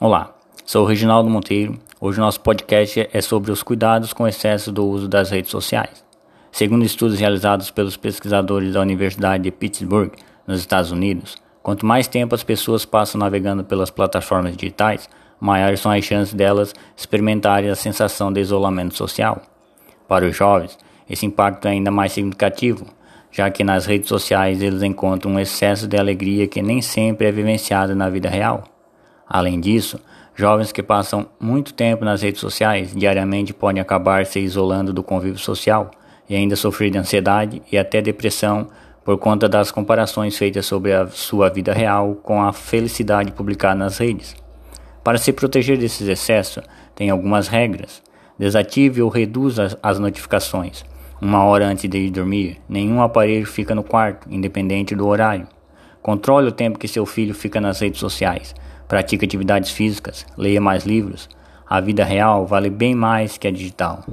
Olá, sou Reginaldo Monteiro. Hoje nosso podcast é sobre os cuidados com o excesso do uso das redes sociais. Segundo estudos realizados pelos pesquisadores da Universidade de Pittsburgh, nos Estados Unidos, quanto mais tempo as pessoas passam navegando pelas plataformas digitais, maiores são as chances delas experimentarem a sensação de isolamento social. Para os jovens, esse impacto é ainda mais significativo, já que nas redes sociais eles encontram um excesso de alegria que nem sempre é vivenciado na vida real. Além disso, jovens que passam muito tempo nas redes sociais diariamente podem acabar se isolando do convívio social e ainda sofrer de ansiedade e até depressão por conta das comparações feitas sobre a sua vida real com a felicidade publicada nas redes. Para se proteger desses excessos, tem algumas regras. Desative ou reduza as notificações. Uma hora antes de ir dormir, nenhum aparelho fica no quarto, independente do horário. Controle o tempo que seu filho fica nas redes sociais. Pratique atividades físicas, leia mais livros. A vida real vale bem mais que a digital.